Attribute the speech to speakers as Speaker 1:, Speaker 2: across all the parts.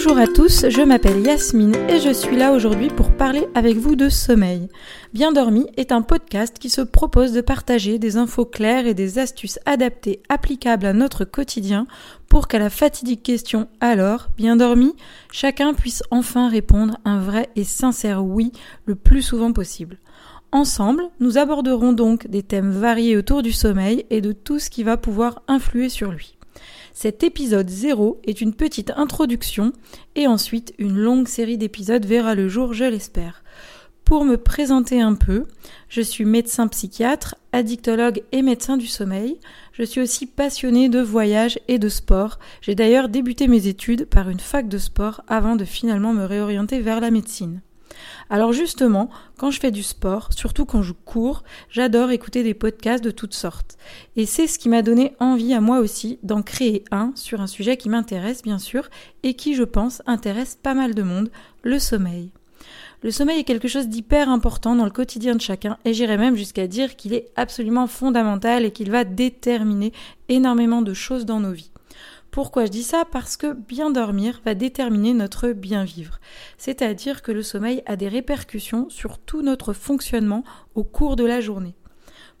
Speaker 1: Bonjour à tous, je m'appelle Yasmine et je suis là aujourd'hui pour parler avec vous de sommeil. Bien dormi est un podcast qui se propose de partager des infos claires et des astuces adaptées applicables à notre quotidien pour qu'à la fatidique question alors, bien dormi, chacun puisse enfin répondre un vrai et sincère oui le plus souvent possible. Ensemble, nous aborderons donc des thèmes variés autour du sommeil et de tout ce qui va pouvoir influer sur lui. Cet épisode 0 est une petite introduction et ensuite une longue série d'épisodes verra le jour, je l'espère. Pour me présenter un peu, je suis médecin psychiatre, addictologue et médecin du sommeil. Je suis aussi passionnée de voyage et de sport. J'ai d'ailleurs débuté mes études par une fac de sport avant de finalement me réorienter vers la médecine. Alors justement, quand je fais du sport, surtout quand je cours, j'adore écouter des podcasts de toutes sortes. Et c'est ce qui m'a donné envie à moi aussi d'en créer un sur un sujet qui m'intéresse bien sûr et qui je pense intéresse pas mal de monde, le sommeil. Le sommeil est quelque chose d'hyper important dans le quotidien de chacun et j'irais même jusqu'à dire qu'il est absolument fondamental et qu'il va déterminer énormément de choses dans nos vies. Pourquoi je dis ça? Parce que bien dormir va déterminer notre bien vivre. C'est-à-dire que le sommeil a des répercussions sur tout notre fonctionnement au cours de la journée.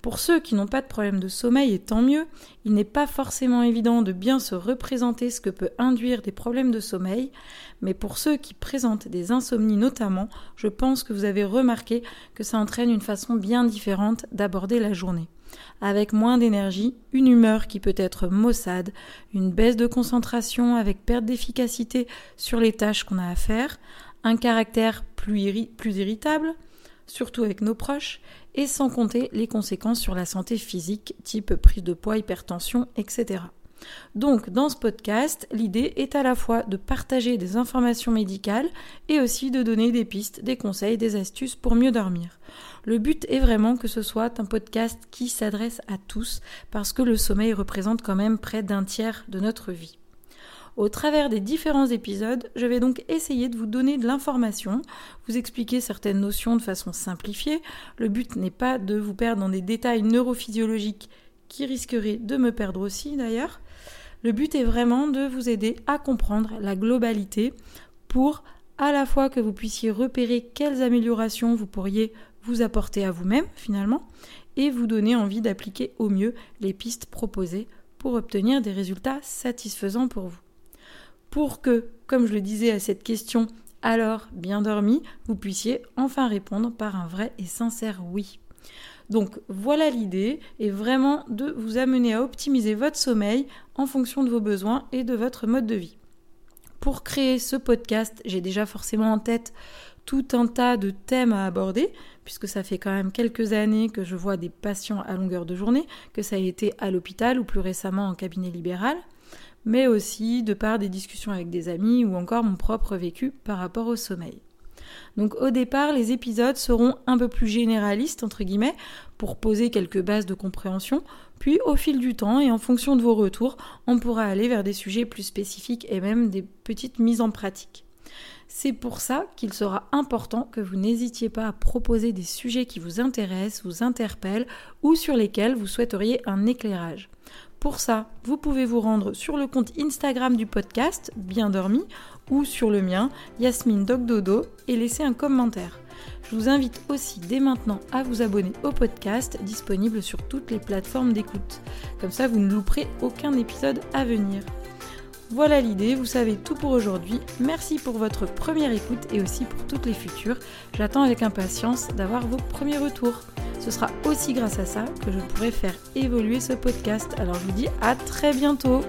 Speaker 1: Pour ceux qui n'ont pas de problème de sommeil, et tant mieux, il n'est pas forcément évident de bien se représenter ce que peut induire des problèmes de sommeil, mais pour ceux qui présentent des insomnies notamment, je pense que vous avez remarqué que ça entraîne une façon bien différente d'aborder la journée. Avec moins d'énergie, une humeur qui peut être maussade, une baisse de concentration avec perte d'efficacité sur les tâches qu'on a à faire, un caractère plus, plus irritable, surtout avec nos proches, et sans compter les conséquences sur la santé physique, type prise de poids, hypertension, etc. Donc, dans ce podcast, l'idée est à la fois de partager des informations médicales et aussi de donner des pistes, des conseils, des astuces pour mieux dormir. Le but est vraiment que ce soit un podcast qui s'adresse à tous parce que le sommeil représente quand même près d'un tiers de notre vie. Au travers des différents épisodes, je vais donc essayer de vous donner de l'information, vous expliquer certaines notions de façon simplifiée. Le but n'est pas de vous perdre dans des détails neurophysiologiques qui risqueraient de me perdre aussi d'ailleurs. Le but est vraiment de vous aider à comprendre la globalité pour à la fois que vous puissiez repérer quelles améliorations vous pourriez vous apporter à vous-même finalement et vous donner envie d'appliquer au mieux les pistes proposées pour obtenir des résultats satisfaisants pour vous pour que, comme je le disais à cette question, alors bien dormi, vous puissiez enfin répondre par un vrai et sincère oui. Donc voilà l'idée, et vraiment de vous amener à optimiser votre sommeil en fonction de vos besoins et de votre mode de vie. Pour créer ce podcast, j'ai déjà forcément en tête tout un tas de thèmes à aborder, puisque ça fait quand même quelques années que je vois des patients à longueur de journée, que ça a été à l'hôpital ou plus récemment en cabinet libéral mais aussi de par des discussions avec des amis ou encore mon propre vécu par rapport au sommeil. Donc au départ, les épisodes seront un peu plus généralistes, entre guillemets, pour poser quelques bases de compréhension, puis au fil du temps et en fonction de vos retours, on pourra aller vers des sujets plus spécifiques et même des petites mises en pratique. C'est pour ça qu'il sera important que vous n'hésitiez pas à proposer des sujets qui vous intéressent, vous interpellent ou sur lesquels vous souhaiteriez un éclairage. Pour ça, vous pouvez vous rendre sur le compte Instagram du podcast, Bien Dormi, ou sur le mien, Yasmine Dogdodo, et laisser un commentaire. Je vous invite aussi dès maintenant à vous abonner au podcast, disponible sur toutes les plateformes d'écoute. Comme ça, vous ne louperez aucun épisode à venir. Voilà l'idée, vous savez tout pour aujourd'hui. Merci pour votre première écoute et aussi pour toutes les futures. J'attends avec impatience d'avoir vos premiers retours. Ce sera aussi grâce à ça que je pourrai faire évoluer ce podcast. Alors je vous dis à très bientôt.